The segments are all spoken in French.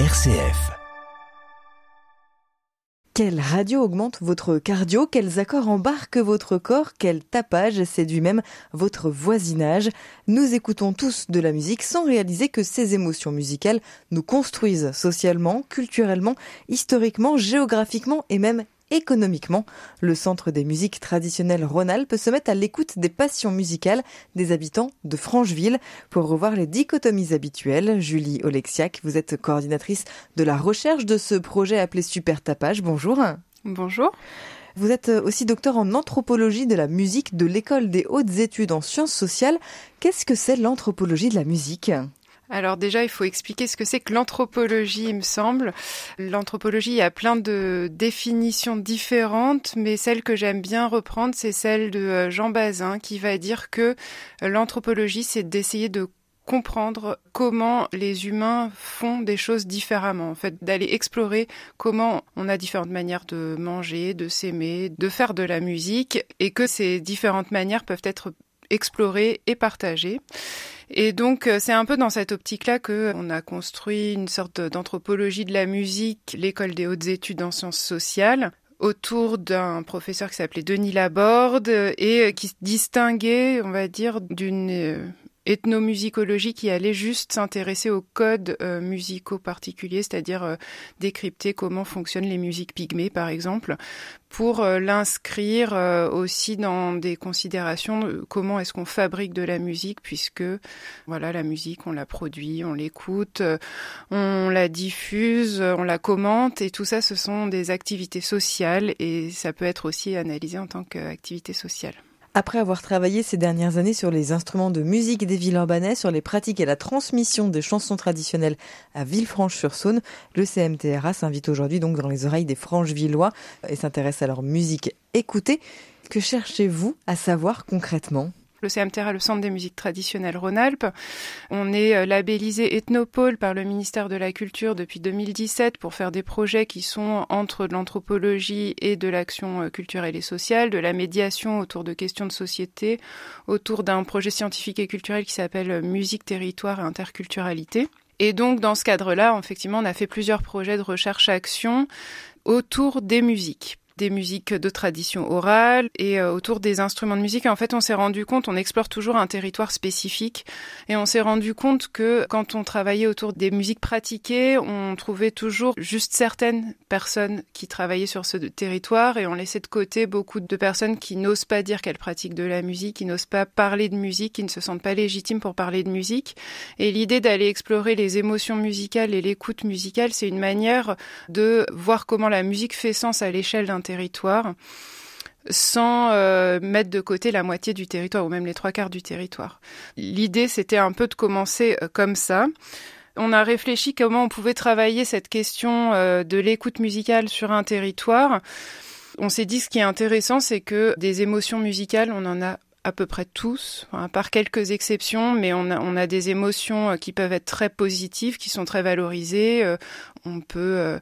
RCF. Quelle radio augmente votre cardio? Quels accords embarquent votre corps? Quel tapage? Séduit même votre voisinage. Nous écoutons tous de la musique sans réaliser que ces émotions musicales nous construisent socialement, culturellement, historiquement, géographiquement et même économiquement. Le Centre des musiques traditionnelles Rhône-Alpes se met à l'écoute des passions musicales des habitants de Francheville pour revoir les dichotomies habituelles. Julie Olexiac, vous êtes coordinatrice de la recherche de ce projet appelé Super Tapage. Bonjour. Bonjour. Vous êtes aussi docteur en anthropologie de la musique de l'École des hautes études en sciences sociales. Qu'est-ce que c'est l'anthropologie de la musique? Alors déjà, il faut expliquer ce que c'est que l'anthropologie, il me semble. L'anthropologie, a plein de définitions différentes, mais celle que j'aime bien reprendre, c'est celle de euh, Jean Bazin, qui va dire que euh, l'anthropologie, c'est d'essayer de comprendre comment les humains font des choses différemment, en fait, d'aller explorer comment on a différentes manières de manger, de s'aimer, de faire de la musique, et que ces différentes manières peuvent être explorées et partagées. Et donc, euh, c'est un peu dans cette optique-là qu'on a construit une sorte d'anthropologie de la musique, l'école des hautes études en sciences sociales, autour d'un professeur qui s'appelait Denis Laborde et qui se distinguait, on va dire, d'une euh, ethnomusicologie qui allait juste s'intéresser aux codes euh, musicaux particuliers, c'est-à-dire euh, décrypter comment fonctionnent les musiques pygmées, par exemple, pour euh, l'inscrire aussi dans des considérations comment est-ce qu'on fabrique de la musique, puisque voilà, la musique, on la produit, on l'écoute, on la diffuse, on la commente, et tout ça, ce sont des activités sociales, et ça peut être aussi analysé en tant qu'activité sociale. Après avoir travaillé ces dernières années sur les instruments de musique des villes urbanais, sur les pratiques et la transmission des chansons traditionnelles à Villefranche-sur-Saône, le CMTRA s'invite aujourd'hui donc dans les oreilles des Franches-Villois et s'intéresse à leur musique écoutée. Que cherchez-vous à savoir concrètement? Le CMTRA, le Centre des musiques traditionnelles Rhône-Alpes. On est euh, labellisé Ethnopole par le ministère de la Culture depuis 2017 pour faire des projets qui sont entre de l'anthropologie et de l'action euh, culturelle et sociale, de la médiation autour de questions de société, autour d'un projet scientifique et culturel qui s'appelle euh, Musique, territoire et interculturalité. Et donc, dans ce cadre-là, effectivement, on a fait plusieurs projets de recherche-action autour des musiques des musiques de tradition orale et euh, autour des instruments de musique. en fait, on s'est rendu compte, on explore toujours un territoire spécifique et on s'est rendu compte que quand on travaillait autour des musiques pratiquées, on trouvait toujours juste certaines personnes qui travaillaient sur ce territoire et on laissait de côté beaucoup de personnes qui n'osent pas dire qu'elles pratiquent de la musique, qui n'osent pas parler de musique, qui ne se sentent pas légitimes pour parler de musique. Et l'idée d'aller explorer les émotions musicales et l'écoute musicale, c'est une manière de voir comment la musique fait sens à l'échelle d'un territoire sans euh, mettre de côté la moitié du territoire ou même les trois quarts du territoire. L'idée, c'était un peu de commencer euh, comme ça. On a réfléchi comment on pouvait travailler cette question euh, de l'écoute musicale sur un territoire. On s'est dit ce qui est intéressant, c'est que des émotions musicales, on en a à peu près tous, à part quelques exceptions, mais on a, on a des émotions qui peuvent être très positives, qui sont très valorisées. On peut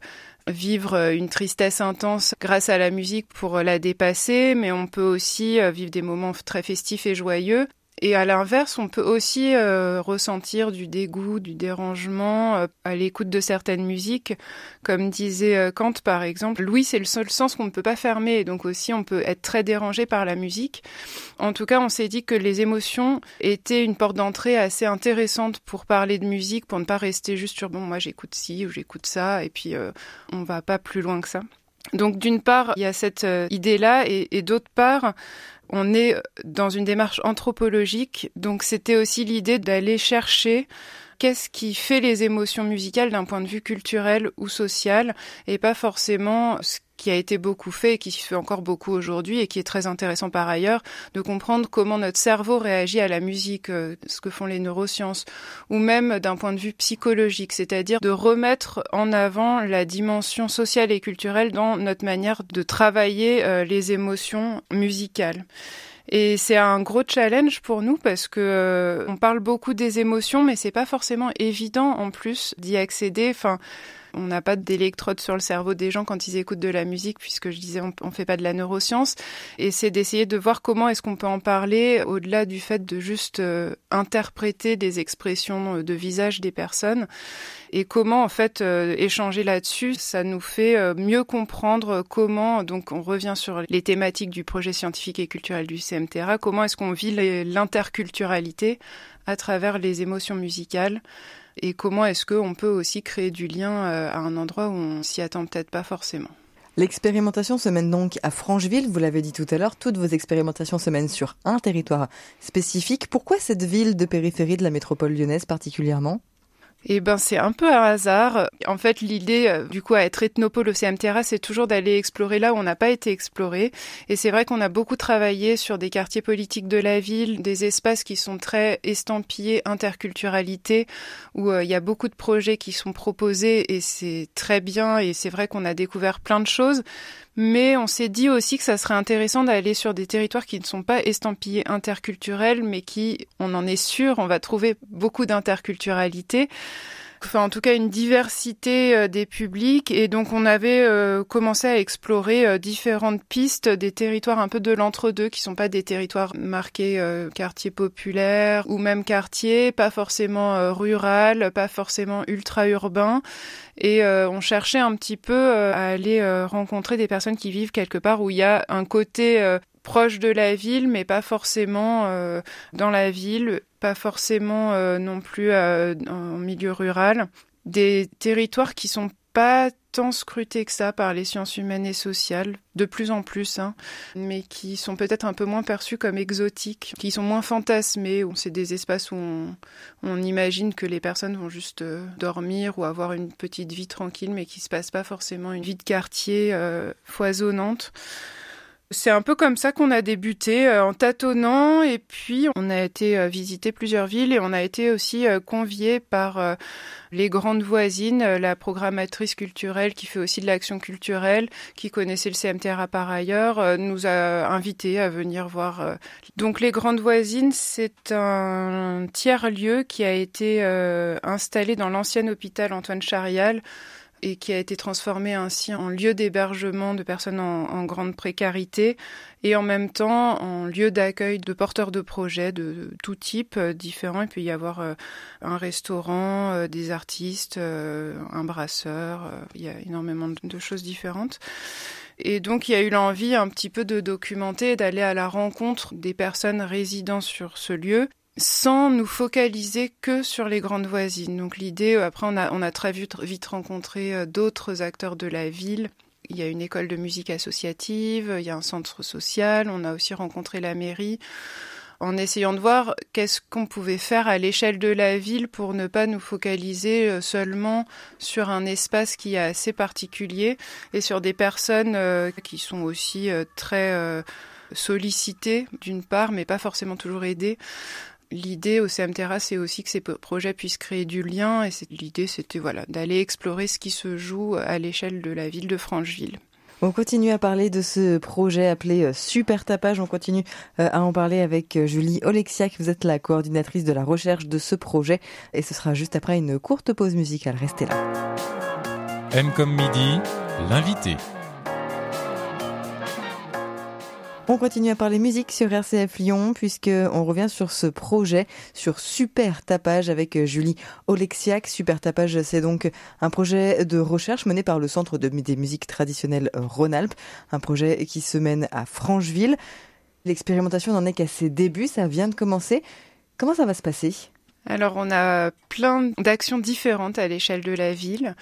vivre euh, une tristesse intense grâce à la musique pour euh, la dépasser, mais on peut aussi euh, vivre des moments très festifs et joyeux. Et à l'inverse, on peut aussi euh, ressentir du dégoût, du dérangement euh, à l'écoute de certaines musiques. Comme disait euh, Kant, par exemple, Louis, c'est le seul sens qu'on ne peut pas fermer. donc aussi, on peut être très dérangé par la musique. En tout cas, on s'est dit que les émotions étaient une porte d'entrée assez intéressante pour parler de musique, pour ne pas rester juste sur, bon, moi j'écoute ci ou j'écoute ça, et puis on va pas plus loin que ça. Donc d'une part, il y a cette idée-là, et, et d'autre part, on est dans une démarche anthropologique, donc c'était aussi l'idée d'aller chercher qu'est-ce qui fait les émotions musicales d'un point de vue culturel ou social, et pas forcément ce qui a été beaucoup fait et qui se fait encore beaucoup aujourd'hui et qui est très intéressant par ailleurs, de comprendre comment notre cerveau réagit à la musique, euh, ce que font les neurosciences, ou même d'un point de vue psychologique, c'est-à-dire de remettre en avant la dimension sociale et culturelle dans notre manière de travailler euh, les émotions musicales. Et c'est un gros challenge pour nous parce que euh, on parle beaucoup des émotions, mais c'est pas forcément évident en plus d'y accéder. Enfin, On n'a pas d'électrode sur le cerveau des gens quand ils écoutent de la musique, puisque je disais on, on fait pas de la neuroscience. Et c'est d'essayer de voir comment est-ce qu'on peut en parler au-delà du fait de juste euh, interpréter des expressions de visage des personnes et comment en fait euh, échanger là-dessus, ça nous fait euh, mieux comprendre comment, donc on revient sur les thématiques du projet scientifique et culturel du CMTRA, comment est-ce qu'on vit l'interculturalité à travers les émotions musicales et comment est-ce qu'on peut aussi créer du lien euh, à un endroit où on s'y attend peut-être pas forcément? L'expérimentation se mène donc à Francheville, vous l'avez dit tout à l'heure, toutes vos expérimentations se mènent sur un territoire spécifique. Pourquoi cette ville de périphérie de la métropole lyonnaise particulièrement? Eh ben, c'est un peu un hasard. En fait, l'idée, euh, du coup, à être ethnopole au CMTRA, c'est toujours d'aller explorer là où on n'a pas été exploré. Et c'est vrai qu'on a beaucoup travaillé sur des quartiers politiques de la ville, des espaces qui sont très estampillés interculturalité, où euh, il y a beaucoup de projets qui sont proposés et c'est très bien. Et c'est vrai qu'on a découvert plein de choses. Mais on s'est dit aussi que ça serait intéressant d'aller sur des territoires qui ne sont pas estampillés interculturels, mais qui, on en est sûr, on va trouver beaucoup d'interculturalité enfin en tout cas une diversité euh, des publics. Et donc on avait euh, commencé à explorer euh, différentes pistes des territoires un peu de l'entre-deux qui sont pas des territoires marqués quartier populaire ou même quartier, pas forcément rural, pas forcément ultra urbain et on cherchait un petit peu à aller rencontrer des personnes qui vivent quelque part où il y a un côté proche de la ville, mais pas forcément dans la ville pas forcément euh, non plus euh, en milieu rural, des territoires qui sont pas tant scrutés que ça par les sciences humaines et sociales, de plus en plus, hein, mais qui sont peut-être un peu moins perçus comme exotiques, qui sont moins fantasmés, où c'est des espaces où on, imagine que les personnes vont juste euh, dormir ou avoir une petite vie tranquille, mais qui se passe pas forcément une vie de quartier foisonnante. C'est un peu comme ça qu'on a débuté euh, en tâtonnant et puis on a été euh, visiter plusieurs villes et on a été aussi euh, convié par les grandes voisines, la programmatrice culturelle qui fait aussi de l'action culturelle, qui connaissait le CMTRA par ailleurs, nous a invités à venir voir. Donc les grandes voisines, c'est un tiers-lieu qui a été installé dans l'ancien hôpital Antoine Charial et qui a été transformé ainsi en lieu d'hébergement de personnes en, grande précarité et en même temps en lieu d'accueil de porteurs de projets de, tout type euh, différents. Il peut y avoir euh, un restaurant, euh, des artistes, un brasseur, il y a énormément de choses différentes. Et donc, il y a eu l'envie un petit peu de documenter, d'aller à la rencontre des personnes résidant sur ce lieu sans nous focaliser que sur les grandes voisines. Donc l'idée, euh, après on a, très vite, vite rencontré euh, d'autres acteurs de la ville. Il y a une école de musique associative, il y a un centre social, on a aussi rencontré la mairie en essayant de voir qu'est-ce qu'on pouvait faire à l'échelle de la ville pour ne pas nous focaliser euh, seulement sur un espace qui est assez particulier et sur des personnes qui sont aussi très sollicitées d'une part, mais pas forcément toujours aidées l'idée au CMTRA, c'est aussi que ces projets puissent créer du lien. Et l'idée, c'était voilà, d'aller explorer ce qui se joue à l'échelle de la ville de Francheville. On continue à parler de ce projet appelé euh, Super Tapage. On continue euh, à en parler avec euh, Julie Olexiak. Vous êtes la coordinatrice de la recherche de ce projet. Et ce sera juste après une courte pause musicale. Restez là. M comme midi, l'invité. On continue à parler musique sur RCF Lyon puisque on revient sur ce projet sur Super Tapage avec Julie Olexiak. Super Tapage, c'est donc un projet de recherche mené par le Centre de, des musiques traditionnelles Rhône-Alpes, un projet qui se mène à Francheville. L'expérimentation n'en est qu'à ses débuts, ça vient de commencer. Comment ça va se passer? Alors on a plein d'actions différentes à l'échelle de la ville.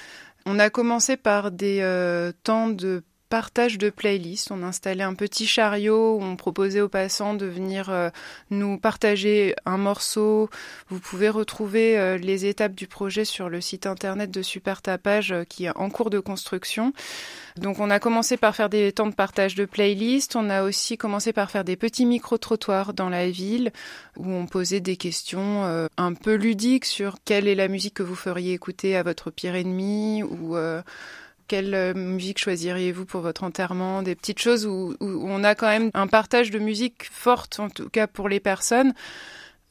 On a commencé par des euh, temps de partage de playlists. On installait un petit chariot où on proposait aux passants de venir euh, nous partager un morceau. Vous pouvez retrouver euh, les étapes du projet sur le site internet de Super Tapage euh, qui est en cours de construction. Donc on a commencé par faire des temps de partage de playlists. On a aussi commencé par faire des petits micro-trottoirs dans la ville où on posait des questions un peu ludiques sur quelle est la musique que vous feriez écouter à votre pire ennemi ou quelle euh, musique choisiriez-vous pour votre enterrement? Des petites choses où, on a quand même un partage de musique forte, en tout cas pour les personnes,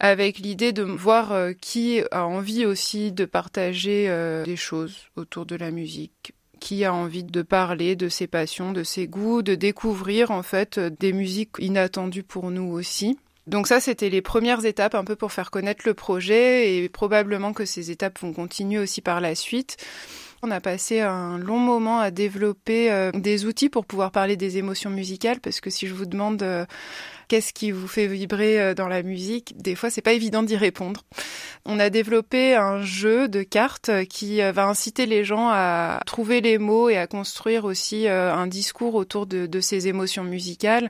avec l'idée de voir qui a envie aussi de partager des choses autour de la musique qui a envie de parler de ses passions, de ses goûts, de découvrir en fait des musiques inattendues pour nous aussi. Donc ça, c'était les premières étapes un peu pour faire connaître le projet et probablement que ces étapes vont continuer aussi par la suite. On a passé un long moment à développer euh, des outils pour pouvoir parler des émotions musicales parce que si je vous demande euh, qu'est-ce qui vous fait vibrer euh, dans la musique, des fois c'est pas évident d'y répondre. On a développé un jeu de cartes qui va inciter les gens à trouver les mots et à construire aussi un discours autour de, de ces émotions musicales.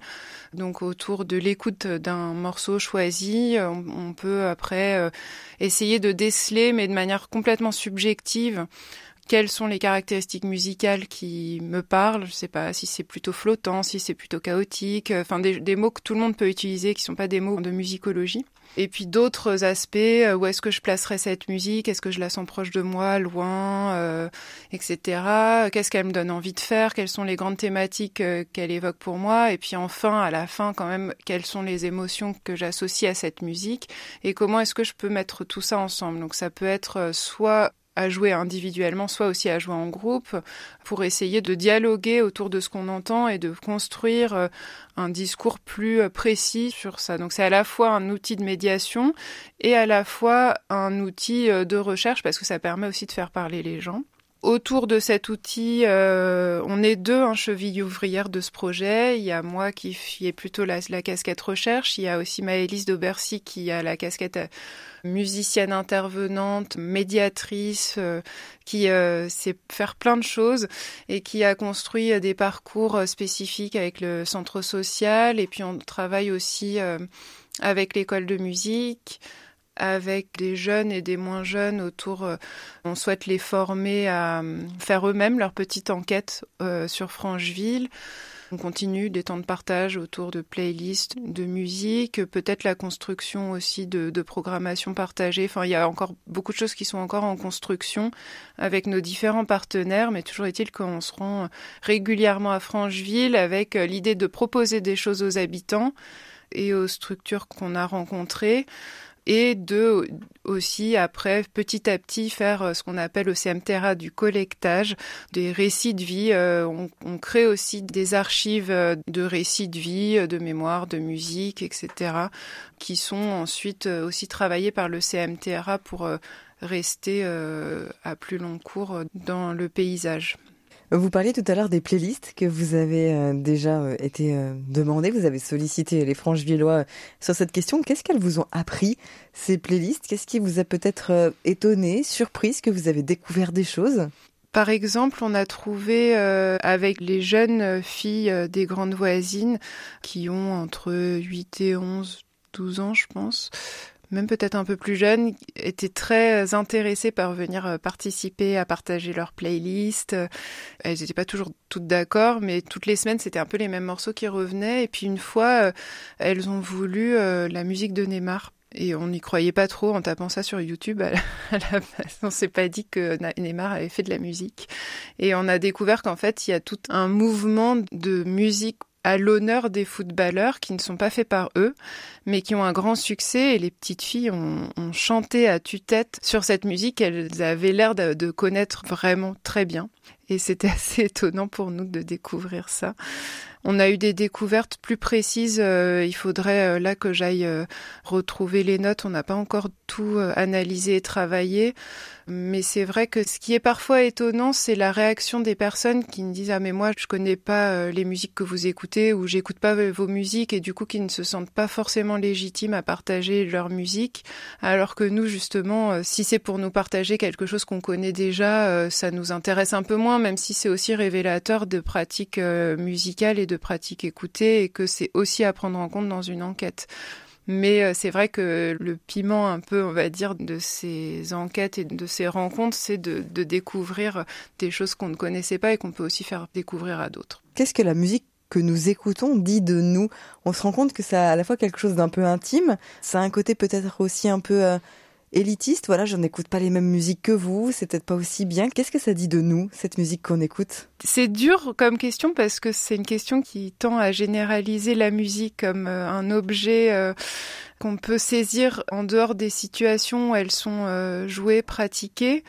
Donc autour de l'écoute d'un morceau choisi, on peut après essayer de déceler, mais de manière complètement subjective, quelles sont les caractéristiques musicales qui me parlent. Je sais pas si c'est plutôt flottant, si c'est plutôt chaotique. Enfin, des, mots que tout le monde peut utiliser, qui sont pas des mots de musicologie. Et puis d'autres aspects, euh, où est-ce que je placerai cette musique? Est-ce que je la sens proche de moi, loin, euh, etc. Qu'est-ce qu'elle me donne envie de faire? Quelles sont les grandes thématiques euh, qu'elle évoque pour moi? Et puis enfin, à la fin, quand même, quelles sont les émotions que j'associe à cette musique? Et comment est-ce que je peux mettre tout ça ensemble? Donc ça peut être soit à jouer individuellement, soit aussi à jouer en groupe, pour essayer de dialoguer autour de ce qu'on entend et de construire euh, un discours plus euh, précis sur ça. Donc c'est à la fois un outil de médiation et à la fois un outil euh, de recherche parce que ça permet aussi de faire parler les gens. Autour de cet outil, on est deux un cheville ouvrière de ce projet. Il y a moi qui ai plutôt la, casquette recherche. Il y a aussi Maëlys d'Aubercy qui a la casquette musicienne intervenante, médiatrice, euh, qui euh, sait faire plein de choses et qui a construit euh, des parcours spécifiques avec le centre social. Et puis on travaille aussi avec l'école de musique avec des jeunes et des moins jeunes autour. on souhaite les former à faire eux-mêmes leur petite enquête sur Francheville. On continue des temps de partage autour de playlists de musique, peut-être la construction aussi de, de programmation partagée. Enfin, il y a encore beaucoup de choses qui sont encore en construction avec nos différents partenaires, mais toujours est-il qu'on se rend régulièrement à Francheville avec l'idée de proposer des choses aux habitants et aux structures qu'on a rencontrées et de aussi après petit à petit faire euh, ce qu'on appelle au CMTRA du collectage des récits de vie. Euh, on, crée aussi des archives euh, de récits de vie, de mémoire, de musique, etc., qui sont ensuite aussi travaillés par le CMTRA pour rester à plus long cours dans le paysage. Vous parliez tout à l'heure des playlists que vous avez euh, déjà euh, été euh, demandées. Vous avez sollicité les Franchevillois sur cette question. Qu'est-ce qu'elles vous ont appris, ces playlists? Qu'est-ce qui vous a peut-être étonné, surprise, que vous avez découvert des choses? Par exemple, on a trouvé avec les jeunes filles des grandes voisines qui ont entre 8 et 11, 12 ans, je pense, même peut-être un peu plus jeunes, étaient très intéressées par venir euh, participer à partager leur playlist. Elles n'étaient pas toujours toutes d'accord, mais toutes les semaines, c'était un peu les mêmes morceaux qui revenaient. Et puis une fois, euh, elles ont voulu euh, la musique de Neymar. Et on n'y croyait pas trop en tapant ça sur YouTube. À la, On s'est pas dit que Neymar avait fait de la musique. Et on a découvert qu'en fait, il y a tout un mouvement de musique à l'honneur des footballeurs qui ne sont pas faits par eux, mais qui ont un grand succès. Et les petites filles ont, chanté à tue-tête sur cette musique qu'elles avaient l'air de, connaître vraiment très bien. Et c'était assez étonnant pour nous de découvrir ça. On a eu des découvertes plus précises. Euh, il faudrait euh, là que j'aille euh, retrouver les notes. On n'a pas encore tout analysé et travaillé. Mais c'est vrai que ce qui est parfois étonnant, c'est la réaction des personnes qui me disent ah mais moi je connais pas les musiques que vous écoutez ou j'écoute pas vos musiques et du coup qui ne se sentent pas forcément légitimes à partager leur musique. Alors que nous justement, si c'est pour nous partager quelque chose qu'on connaît déjà, ça nous intéresse un peu moins, même si c'est aussi révélateur de pratiques musicales et de pratiques écoutées et que c'est aussi à prendre en compte dans une enquête. Mais euh, c'est vrai que le piment un peu, on va dire, de ces enquêtes et de ces rencontres, c'est de, découvrir des choses qu'on ne connaissait pas et qu'on peut aussi faire découvrir à d'autres. Qu'est-ce que la musique que nous écoutons dit de nous? On se rend compte que ça a à la fois quelque chose d'un peu intime, ça a un côté peut-être aussi un peu... Euh, élitiste, voilà, je n'écoute pas les mêmes musiques que vous, c'est peut-être pas aussi bien. Qu'est-ce que ça dit de nous, cette musique qu'on écoute? C'est dur comme question parce que c'est une question qui tend à généraliser la musique comme euh, un objet euh, qu'on peut saisir en dehors des situations où elles sont euh, jouées, pratiquées,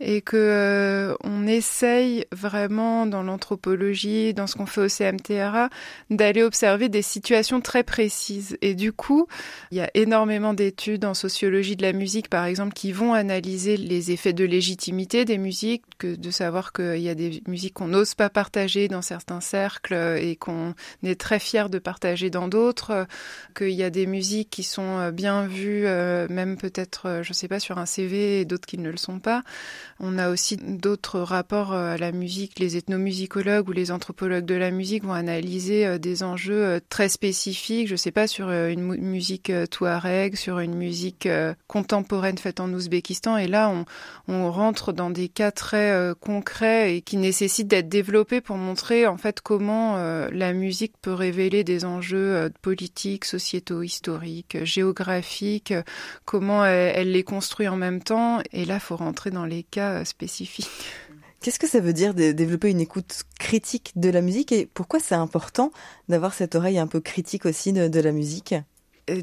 et que euh, on essaye vraiment dans l'anthropologie, dans ce qu'on fait au CMTRA, d'aller observer des situations très précises. Et du coup, il y a énormément d'études en sociologie de la musique, par exemple, qui vont analyser les effets de légitimité des musiques, que de savoir qu'il y a des musiques qu'on n'ose pas partager dans certains cercles et qu'on est très fier de partager dans d'autres, qu'il y a des musiques qui sont bien vues, euh, même peut-être, je sais pas, sur un CV et d'autres qui ne le sont pas. On a aussi d'autres rapports euh, à la musique. Les ethnomusicologues ou les anthropologues de la musique vont analyser euh, des enjeux euh, très spécifiques, je ne sais pas, sur une musique touareg, sur une musique contemporaine faite en Ouzbékistan. Et là, on rentre dans des cas très concrets et qui nécessitent d'être développés pour montrer en fait comment la musique peut révéler des enjeux politiques, sociétaux, historiques, géographiques, comment elle, elle les construit en même temps. Et là, il faut rentrer dans les cas spécifiques. Qu'est-ce que ça veut dire de développer une écoute critique de la musique et pourquoi c'est important d'avoir cette oreille un peu critique aussi de, la musique?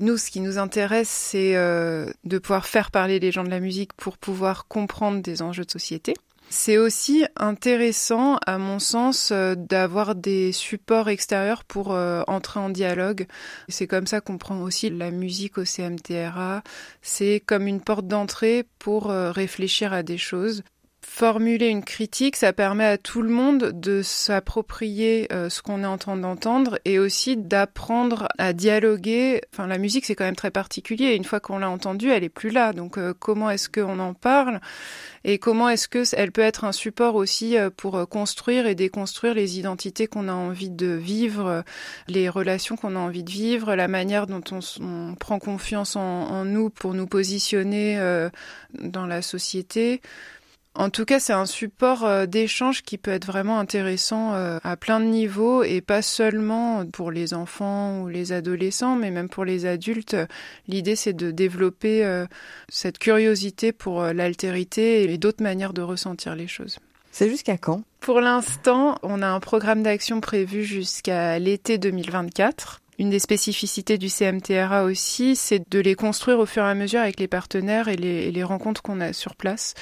Nous, ce qui nous intéresse, c'est euh, de pouvoir faire parler les gens de la musique pour pouvoir comprendre des enjeux de société. C'est aussi intéressant, à mon sens, euh, d'avoir des supports extérieurs pour euh, entrer en dialogue. C'est comme ça qu'on prend aussi la musique au CMTRA. C'est comme une porte d'entrée pour euh, réfléchir à des choses formuler une critique, ça permet à tout le monde de s'approprier euh, ce qu'on est en train d'entendre et aussi d'apprendre à dialoguer. Enfin, la musique, c'est quand même très particulier. Une fois qu'on l'a entendue, elle est plus là. Donc, euh, comment est-ce qu'on en parle et comment est-ce que elle peut être un support aussi euh, pour construire et déconstruire les identités qu'on a envie de vivre, les relations qu'on a envie de vivre, la manière dont on, prend confiance en, en, nous pour nous positionner dans la société. En tout cas, c'est un support euh, d'échange qui peut être vraiment intéressant euh, à plein de niveaux et pas seulement pour les enfants ou les adolescents, mais même pour les adultes. L'idée, c'est de développer euh, cette curiosité pour l'altérité et d'autres manières de ressentir les choses. C'est jusqu'à quand? Pour l'instant, on a un programme d'action prévu jusqu'à l'été 2024. Une des spécificités du CMTRA aussi, c'est de les construire au fur et à mesure avec les partenaires et les, et les rencontres qu'on a sur place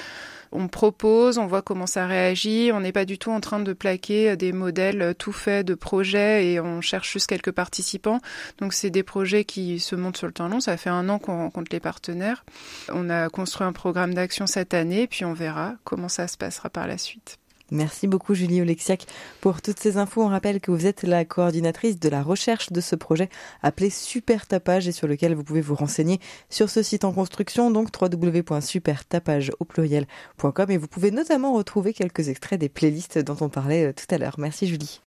on propose, on voit comment ça réagit. On n'est pas du tout en train de plaquer des modèles tout faits de projets et on cherche juste quelques participants. Donc c'est des projets qui se montent sur le temps long. Ça fait un an qu'on rencontre les partenaires. On a construit un programme d'action cette année, puis on verra comment ça se passera par la suite. Merci beaucoup Julie Olexiac pour toutes ces infos. On rappelle que vous êtes la coordinatrice de la recherche de ce projet appelé Super Tapage et sur lequel vous pouvez vous renseigner sur ce site en construction, donc www.supertapage et vous pouvez notamment retrouver quelques extraits des playlists dont on parlait euh, tout à l'heure. Merci Julie.